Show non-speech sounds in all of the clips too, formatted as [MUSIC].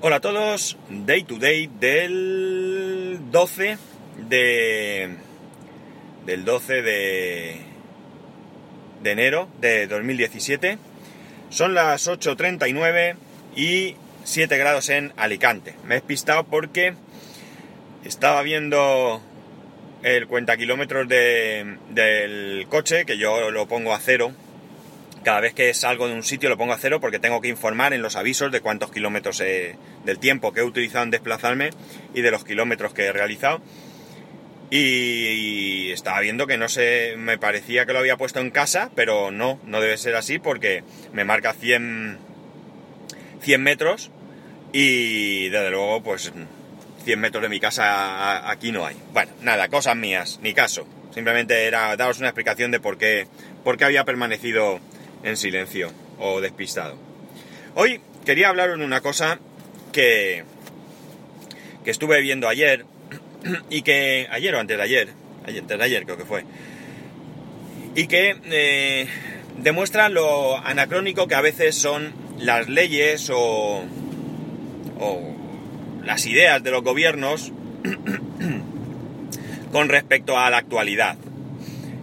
Hola a todos, Day to Day del 12 de... del 12 de... de enero de 2017. Son las 8.39 y 7 grados en Alicante. Me he despistado porque estaba viendo el cuenta kilómetros de, del coche, que yo lo pongo a cero. Cada vez que salgo de un sitio lo pongo a cero porque tengo que informar en los avisos de cuántos kilómetros del tiempo que he utilizado en desplazarme y de los kilómetros que he realizado. Y, estaba viendo que no sé, me parecía que lo había puesto en casa, pero no, no debe ser así porque me marca 100, 100 metros y desde luego pues 100 metros de mi casa aquí no hay. Bueno, nada, cosas mías, ni caso. Simplemente era daros una explicación de por qué, por qué había permanecido en silencio o despistado. Hoy quería hablaros de una cosa que, que estuve viendo ayer [CLEARS THROAT] y que ayer o antes de ayer, ayer, antes de ayer creo que fue, y que eh, demuestra lo anacrónico que a veces son las leyes o, o las ideas de los gobiernos [CLEARS THROAT] con respecto a la actualidad.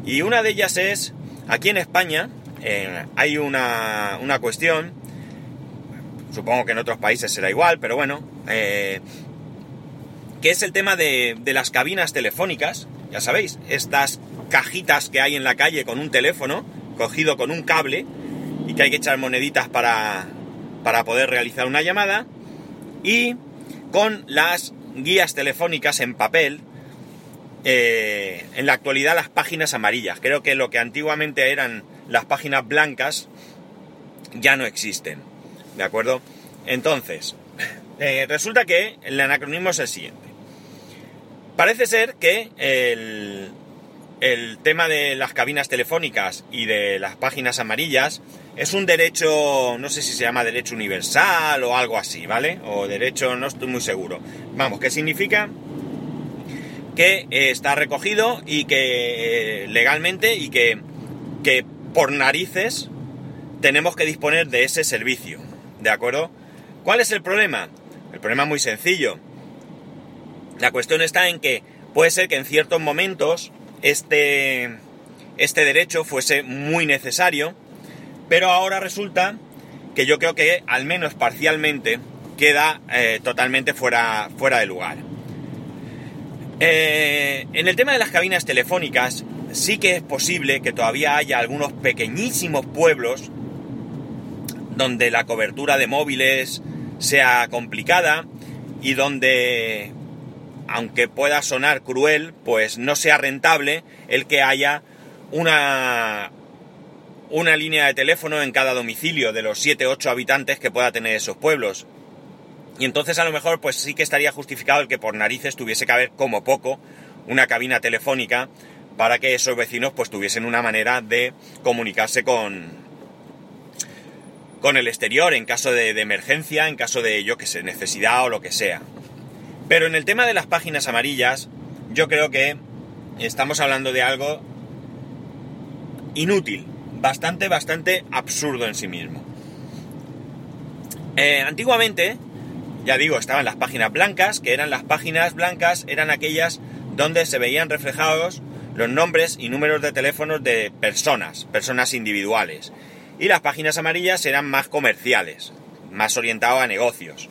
Y una de ellas es, aquí en España hay una, una, cuestión, supongo que en otros países será igual, pero bueno, eh, que es el tema de, de las cabinas telefónicas, ya sabéis, estas cajitas que hay en la calle con un teléfono cogido con un cable y que hay que echar moneditas para, para poder realizar una llamada y con las guías telefónicas en papel, eh, en la actualidad las páginas amarillas. Creo que lo que antiguamente eran las páginas blancas ya no existen. ¿De acuerdo? Entonces, [LAUGHS] eh, resulta que el anacronismo es el siguiente. Parece ser que el, el tema de las cabinas telefónicas y de las páginas amarillas es un derecho, no sé si se llama derecho universal o algo así, ¿vale? O derecho, no estoy muy seguro. Vamos, ¿qué significa? Que eh, está recogido y que eh, legalmente y que, que por narices tenemos que disponer de ese servicio, ¿de acuerdo? ¿Cuál es el problema? El problema es muy sencillo. La cuestión está en que puede ser que en ciertos momentos este, este derecho fuese muy necesario, pero ahora resulta que yo creo que al menos parcialmente queda eh, totalmente fuera, fuera de lugar. Eh, en el tema de las cabinas telefónicas, sí que es posible que todavía haya algunos pequeñísimos pueblos donde la cobertura de móviles sea complicada y donde, aunque pueda sonar cruel, pues no sea rentable el que haya una, una línea de teléfono en cada domicilio de los 7-8 habitantes que pueda tener esos pueblos. Y entonces a lo mejor pues sí que estaría justificado el que por narices tuviese que haber como poco una cabina telefónica para que esos vecinos pues tuviesen una manera de comunicarse con con el exterior en caso de, emergencia, en caso de yo que sé, necesidad o lo que sea. Pero en el tema de las páginas amarillas, yo creo que estamos hablando de algo inútil, bastante, bastante absurdo en sí mismo. Eh, antiguamente, ya digo, estaban las páginas blancas, que eran las páginas blancas, eran aquellas donde se veían reflejados los nombres y números de teléfonos de personas, personas individuales. Y las páginas amarillas eran más comerciales, más orientados a negocios.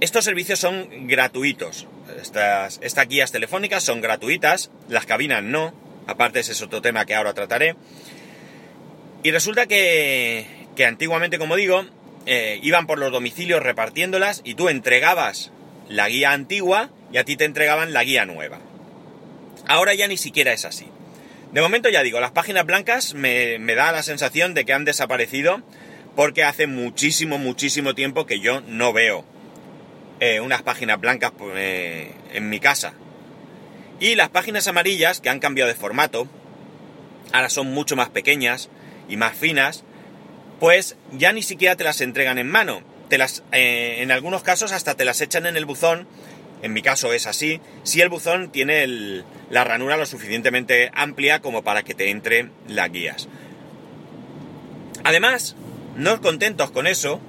Estos servicios son gratuitos. Estas, estas guías telefónicas son gratuitas, las cabinas no, aparte ese es otro tema que ahora trataré. Y resulta que, que antiguamente, como digo, eh, iban por los domicilios repartiéndolas y tú entregabas la guía antigua y a ti te entregaban la guía nueva. Ahora ya ni siquiera es así. De momento ya digo, las páginas blancas me, da la sensación de que han desaparecido porque hace muchísimo, muchísimo tiempo que yo no veo eh, unas páginas blancas pues, eh, en mi casa. Y las páginas amarillas, que han cambiado de formato, ahora son mucho más pequeñas y más finas, pues ya ni siquiera te las entregan en mano. Te las, eh, en algunos casos hasta te las echan en el buzón. En mi caso es así. Si el buzón tiene la ranura lo suficientemente amplia como para que te entre las guías. Además, no contentos con eso,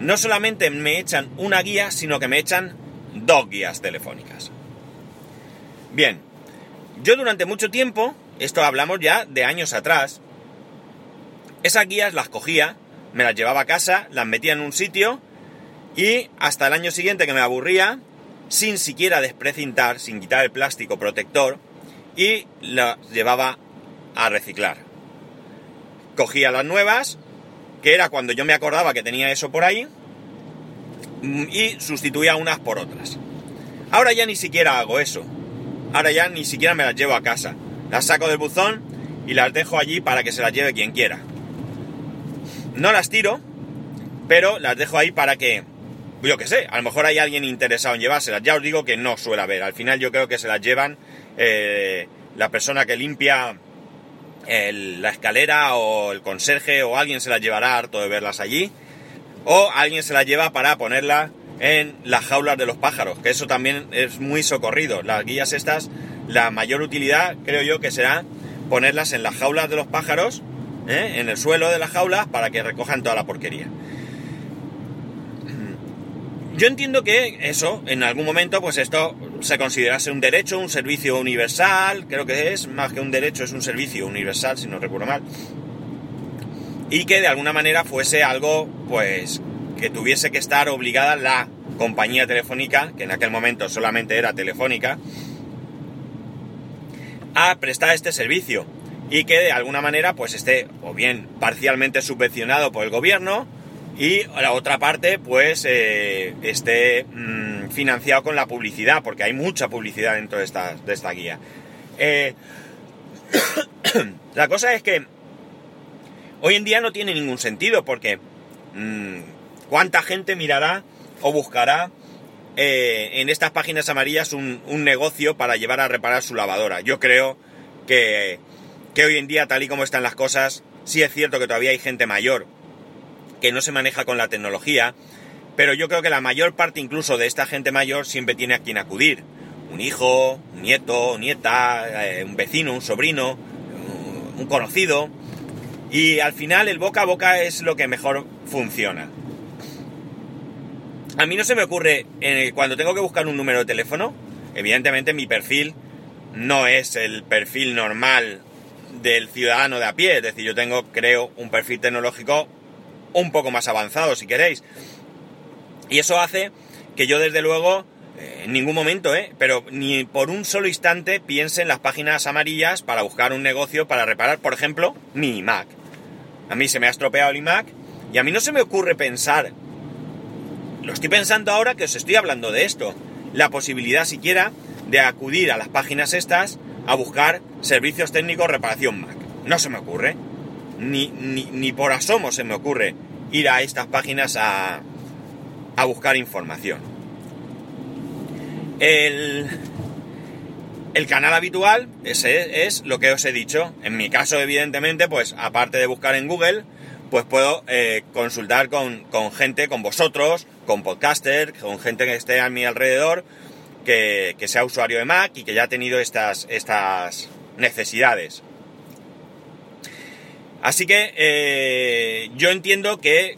no solamente me echan una guía, sino que me echan dos guías telefónicas. Bien, yo durante mucho tiempo, esto hablamos ya de años atrás, esas guías las cogía, me las llevaba a casa, las metía en un sitio y hasta el año siguiente que me aburría, sin siquiera desprecintar, sin quitar el plástico protector, y las llevaba a reciclar. Cogía las nuevas, que era cuando yo me acordaba que tenía eso por ahí, y sustituía unas por otras. Ahora ya ni siquiera hago eso. Ahora ya ni siquiera me las llevo a casa. Las saco del buzón y las dejo allí para que se las lleve quien quiera. No las tiro, pero las dejo ahí para que, yo qué sé, a lo mejor hay alguien interesado en llevárselas. Ya os digo que no suele haber. Al final yo creo que se las llevan eh, la persona que limpia la escalera o el conserje o alguien se las llevará harto de verlas allí. O alguien se las lleva para ponerla en las jaulas de los pájaros, que eso también es muy socorrido. Las guías estas, la mayor utilidad creo yo que será ponerlas en las jaulas de los pájaros ¿eh? en el suelo de las jaulas para que recojan toda la porquería. Yo entiendo que eso, en algún momento, pues esto se considerase un derecho, un servicio universal, creo que es, más que un derecho, es un servicio universal, si no recuerdo mal. Y que de alguna manera fuese algo, pues, que tuviese que estar obligada la compañía telefónica, que en aquel momento solamente era telefónica, a prestar este servicio y que de alguna manera pues esté o bien parcialmente subvencionado por el gobierno y la otra parte pues eh, esté mm, financiado con la publicidad porque hay mucha publicidad dentro de esta, de esta guía. Eh, [COUGHS] la cosa es que hoy en día no tiene ningún sentido porque mm, cuánta gente mirará o buscará eh, en estas páginas amarillas un, un negocio para llevar a reparar su lavadora yo creo que que hoy en día, tal y como están las cosas, sí es cierto que todavía hay gente mayor que no se maneja con la tecnología, pero yo creo que la mayor parte incluso de esta gente mayor siempre tiene a quien acudir. Un hijo, un nieto, nieta, eh, un vecino, un sobrino, un conocido. Y al final el boca a boca es lo que mejor funciona. A mí no se me ocurre, cuando tengo que buscar un número de teléfono, evidentemente mi perfil no es el perfil normal del ciudadano de a pie. Es decir, yo tengo, creo, un perfil tecnológico un poco más avanzado, si queréis. Y eso hace que yo, desde luego, eh, en ningún momento, ¿eh? pero ni por un solo instante piense en las páginas amarillas para buscar un negocio para reparar, por ejemplo, mi Mac. A mí se me ha estropeado el iMac y a mí no se me ocurre pensar, lo estoy pensando ahora que os estoy hablando de esto, la posibilidad siquiera de acudir a las páginas estas a buscar servicios técnicos reparación Mac. No se me ocurre. Ni, ni, por asomo se me ocurre ir a estas páginas a, a buscar información. El, el canal habitual, ese es lo que os he dicho. En mi caso, evidentemente, pues aparte de buscar en Google, pues puedo eh, consultar con, con, gente, con vosotros, con podcasters, con gente que esté a mi alrededor, que, sea usuario de Mac y que ya ha tenido estas, estas necesidades. Así que eh, yo entiendo que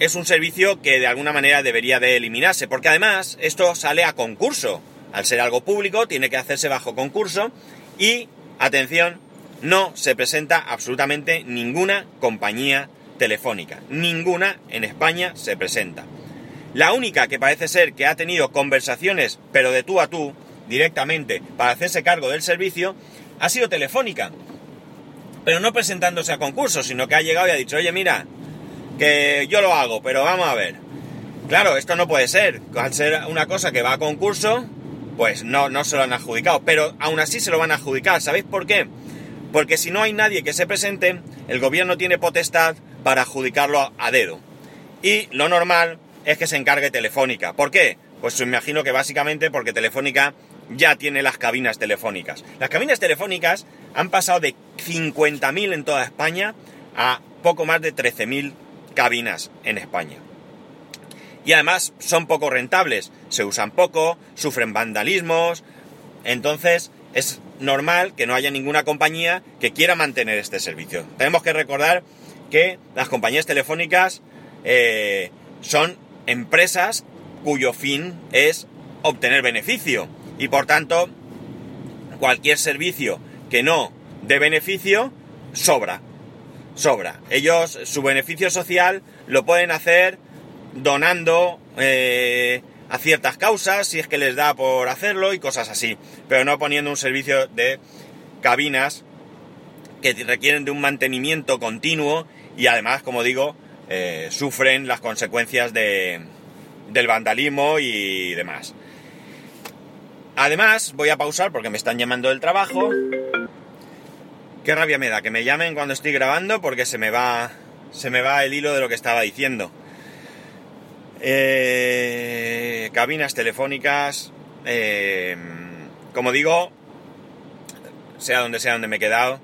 es un servicio que de alguna manera debería de eliminarse, porque además esto sale a concurso. Al ser algo público, tiene que hacerse bajo concurso y, atención, no se presenta absolutamente ninguna compañía telefónica. Ninguna en España se presenta. La única que parece ser que ha tenido conversaciones, pero de tú a tú, directamente, para hacerse cargo del servicio, ha sido telefónica. Pero no presentándose a concurso, sino que ha llegado y ha dicho, oye, mira, que yo lo hago, pero vamos a ver. Claro, esto no puede ser. Al ser una cosa que va a concurso, pues no, no se lo han adjudicado. Pero aún así se lo van a adjudicar. ¿Sabéis por qué? Porque si no hay nadie que se presente, el gobierno tiene potestad para adjudicarlo a dedo. Y lo normal es que se encargue Telefónica. ¿Por qué? Pues me imagino que básicamente porque Telefónica ya tiene las cabinas telefónicas. Las cabinas telefónicas han pasado de 50.000 en toda España a poco más de 13.000 cabinas en España. Y además son poco rentables, se usan poco, sufren vandalismos, entonces es normal que no haya ninguna compañía que quiera mantener este servicio. Tenemos que recordar que las compañías telefónicas eh, son empresas cuyo fin es obtener beneficio y por tanto cualquier servicio que no dé beneficio sobra. Sobra. Ellos su beneficio social lo pueden hacer donando eh, a ciertas causas si es que les da por hacerlo y cosas así. Pero no poniendo un servicio de cabinas que requieren de un mantenimiento continuo y además como digo eh, sufren las consecuencias de, del vandalismo y demás. Además, voy a pausar porque me están llamando del trabajo. Qué rabia me da que me llamen cuando estoy grabando porque se me va, se me va el hilo de lo que estaba diciendo. Eh, cabinas telefónicas, eh, como digo, sea donde sea donde me he quedado,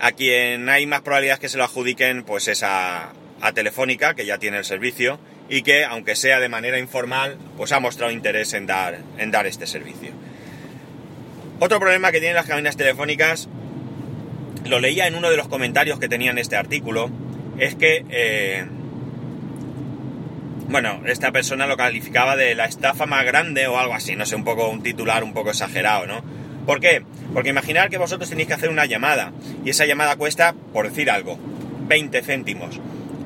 a quien hay más probabilidades que se lo adjudiquen, pues es a, a Telefónica, que ya tiene el servicio, y que, aunque sea de manera informal, pues ha mostrado interés en dar, en dar este servicio. Otro problema que tienen las cabinas telefónicas, lo leía en uno de los comentarios que tenía en este artículo, es que, eh, bueno, esta persona lo calificaba de la estafa más grande o algo así, no sé, un poco un titular un poco exagerado, ¿no? ¿Por qué? Porque imaginar que vosotros tenéis que hacer una llamada y esa llamada cuesta, por decir algo, 20 céntimos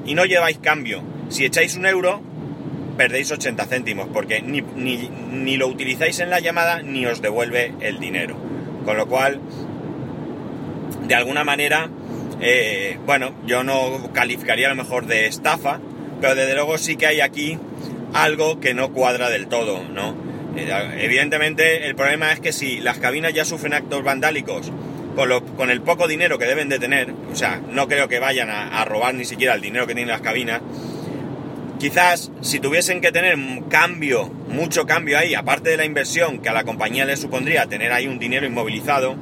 y no lleváis cambio. Si echáis un euro, perdéis 80 céntimos, porque ni, lo utilizáis en la llamada ni os devuelve el dinero. Con lo cual, de alguna manera, eh, bueno, yo no calificaría a lo mejor de estafa, pero desde luego sí que hay aquí algo que no cuadra del todo, ¿no? Eh, evidentemente, el problema es que si las cabinas ya sufren actos vandálicos con, el poco dinero que deben de tener, o sea, no creo que vayan a, robar ni siquiera el dinero que tienen las cabinas, quizás si tuviesen que tener cambio, mucho cambio ahí, aparte de la inversión que a la compañía le supondría tener ahí un dinero inmovilizado,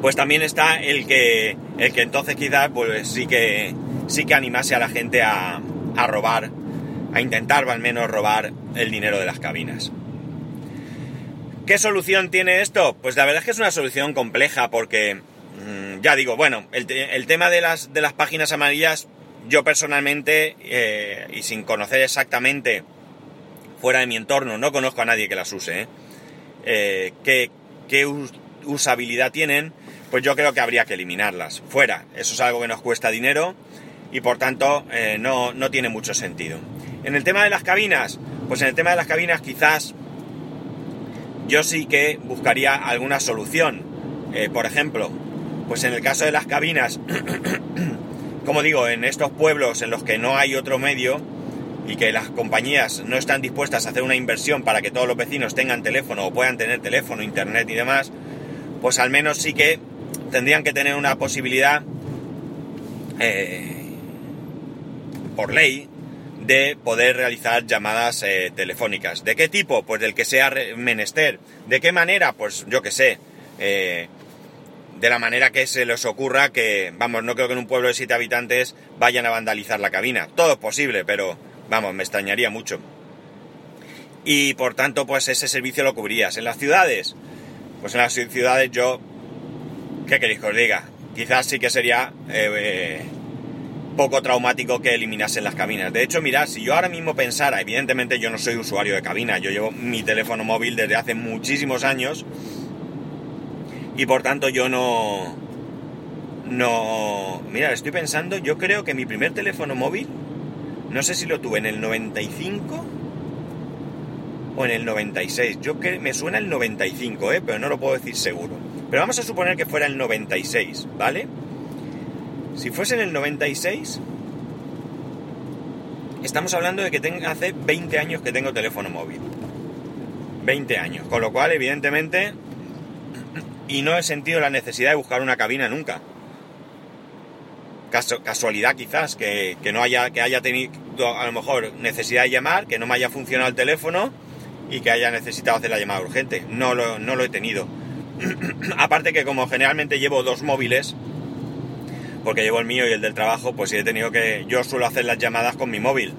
pues también está el que, el que entonces quizás pues sí que, sí que animase a la gente a, a robar, a intentar al menos robar el dinero de las cabinas. ¿Qué solución tiene esto? Pues la verdad es que es una solución compleja porque, mm, ya digo, bueno, el, tema de las, de las páginas amarillas, yo personalmente, eh, y sin conocer exactamente fuera de mi entorno, no conozco a nadie que las use, ¿eh? eh qué, usabilidad tienen, pues yo creo que habría que eliminarlas. Fuera, eso es algo que nos cuesta dinero y por tanto no, no tiene mucho sentido. En el tema de las cabinas, pues en el tema de las cabinas quizás yo sí que buscaría alguna solución. Por ejemplo, pues en el caso de las cabinas, [CLEARS THROAT] como digo, en estos pueblos en los que no hay otro medio y que las compañías no están dispuestas a hacer una inversión para que todos los vecinos tengan teléfono o puedan tener teléfono, internet y demás, pues al menos sí que tendrían que tener una posibilidad eh, por ley de poder realizar llamadas eh, telefónicas. ¿De qué tipo? Pues del que sea menester. ¿De qué manera? Pues yo que sé. Eh, de la manera que se les ocurra que, vamos, no creo que en un pueblo de siete habitantes vayan a vandalizar la cabina. Todo es posible, pero, vamos, me extrañaría mucho. Y por tanto, pues ese servicio lo cubrirías. En las ciudades, pues en las ciudades yo, ¿qué queréis que os diga? Quizás sí que sería eh, poco traumático que eliminasen las cabinas. De hecho, mirad, si yo ahora mismo pensara, evidentemente yo no soy usuario de cabina, yo llevo mi teléfono móvil desde hace muchísimos años y por tanto yo no... No... Mira, estoy pensando, yo creo que mi primer teléfono móvil, no sé si lo tuve en el 95 o en el 96. Yo que me suena el 95, ¿eh? pero no lo puedo decir seguro. Pero vamos a suponer que fuera el 96, ¿vale? Si fuese en el 96, estamos hablando de que tengo, hace 20 años que tengo teléfono móvil. 20 años. Con lo cual, evidentemente, y no he sentido la necesidad de buscar una cabina nunca. casualidad quizás, que, no haya, que haya tenido a lo mejor necesidad de llamar, que no me haya funcionado el teléfono y que haya necesitado hacer la llamada urgente. No lo, no lo he tenido. [CLEARS THROAT] Aparte que como generalmente llevo dos móviles, porque llevo el mío y el del trabajo, pues he tenido que... Yo suelo hacer las llamadas con mi móvil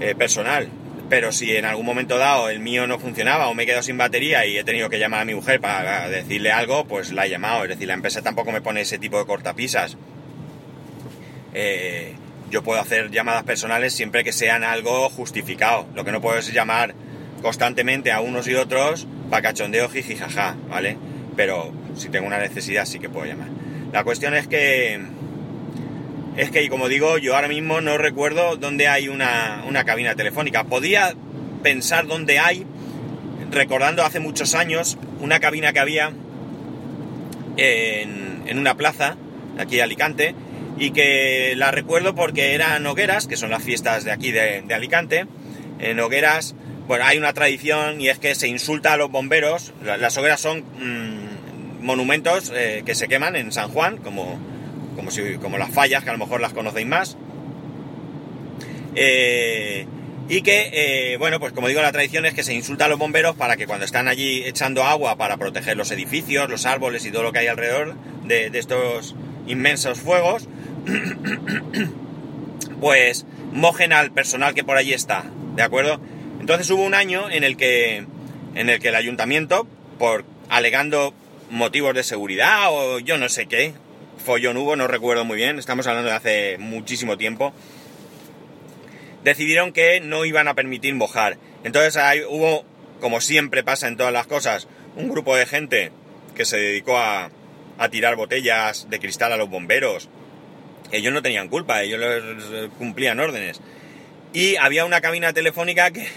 eh, personal, pero si en algún momento dado el mío no funcionaba o me he quedado sin batería y he tenido que llamar a mi mujer para decirle algo, pues la he llamado. Es decir, la empresa tampoco me pone ese tipo de cortapisas. eh, yo puedo hacer llamadas personales siempre que sean algo justificado. Lo que no puedo es llamar constantemente a unos y otros para cachondeo jijijaja, ¿vale? Pero si tengo una necesidad sí que puedo llamar. La cuestión es que... Es que, como digo, yo ahora mismo no recuerdo dónde hay una, una cabina telefónica. Podía pensar dónde hay, recordando hace muchos años, una cabina que había en, en una plaza, aquí de Alicante, y que la recuerdo porque eran hogueras, que son las fiestas de aquí de, Alicante. En hogueras, bueno, hay una tradición y es que se insulta a los bomberos. Las hogueras son mm, monumentos eh, que se queman en San Juan, como, como, como las fallas, que a lo mejor las conocéis más. Eh, y que, eh, bueno, pues como digo, la tradición es que se insulta a los bomberos para que cuando están allí echando agua para proteger los edificios, los árboles y todo lo que hay alrededor de, de estos inmensos fuegos, [COUGHS] pues mojen al personal que por allí está, ¿de acuerdo? Entonces hubo un año en el que, en el, que el ayuntamiento, por alegando motivos de seguridad o yo no sé qué, follón hubo, no recuerdo muy bien, estamos hablando de hace muchísimo tiempo, decidieron que no iban a permitir mojar. Entonces ahí hubo, como siempre pasa en todas las cosas, un grupo de gente que se dedicó a, a tirar botellas de cristal a los bomberos, ellos no tenían culpa, ellos cumplían órdenes. Y había una cabina telefónica que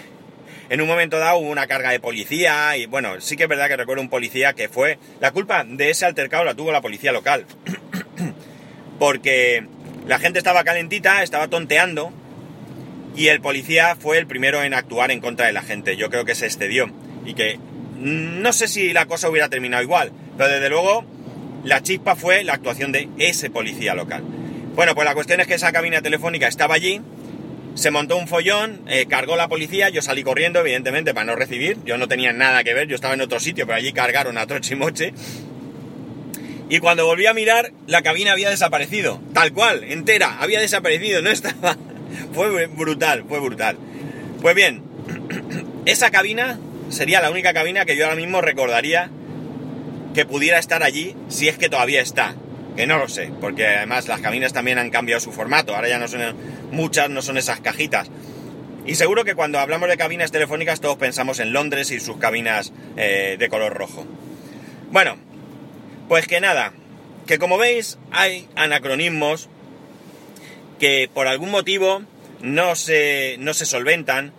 en un momento dado hubo una carga de policía y bueno, sí que es verdad que recuerdo un policía que fue... La culpa de ese altercado la tuvo la policía local. Porque la gente estaba calentita, estaba tonteando y el policía fue el primero en actuar en contra de la gente. Yo creo que se excedió y que mm, no sé si la cosa hubiera terminado igual, pero desde luego la chispa fue la actuación de ese policía local. Bueno, pues la cuestión es que esa cabina telefónica estaba allí, se montó un follón, eh, cargó la policía, yo salí corriendo, evidentemente, para no recibir, yo no tenía nada que ver, yo estaba en otro sitio, pero allí cargaron a troche y moche. Y cuando volví a mirar, la cabina había desaparecido, tal cual, entera, había desaparecido, no estaba. [LAUGHS] fue brutal, fue brutal. Pues bien, [CLEARS THROAT] esa cabina sería la única cabina que yo ahora mismo recordaría que pudiera estar allí si es que todavía está que no lo sé, porque además las cabinas también han cambiado su formato, ahora ya no son muchas, no son esas cajitas. Y seguro que cuando hablamos de cabinas telefónicas todos pensamos en Londres y sus cabinas eh, de color rojo. Bueno, pues que nada, que como veis hay anacronismos que por algún motivo no se, no se solventan,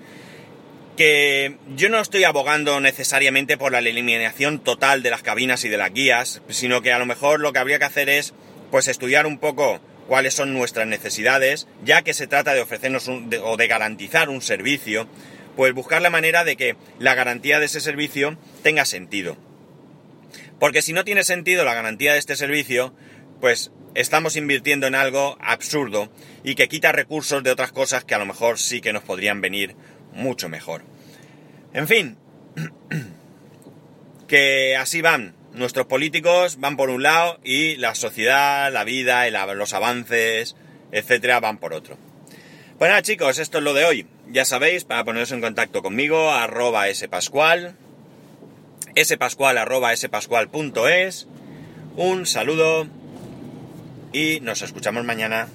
que yo no estoy abogando necesariamente por la eliminación total de las cabinas y de las guías, sino que a lo mejor lo que habría que hacer es pues estudiar un poco cuáles son nuestras necesidades, ya que se trata de ofrecernos o de garantizar un servicio, pues buscar la manera de que la garantía de ese servicio tenga sentido. Porque si no tiene sentido la garantía de este servicio, pues estamos invirtiendo en algo absurdo y que quita recursos de otras cosas que a lo mejor sí que nos podrían venir mucho mejor. En fin, [CLEARS THROAT] que así van. Nuestros políticos van por un lado y la sociedad, la vida, los avances, etcétera, van por otro. Pues chicos, esto es lo de hoy. Ya sabéis, para poneros en contacto conmigo, arroba spascual, spascual arroba spascual.es, un saludo y nos escuchamos mañana.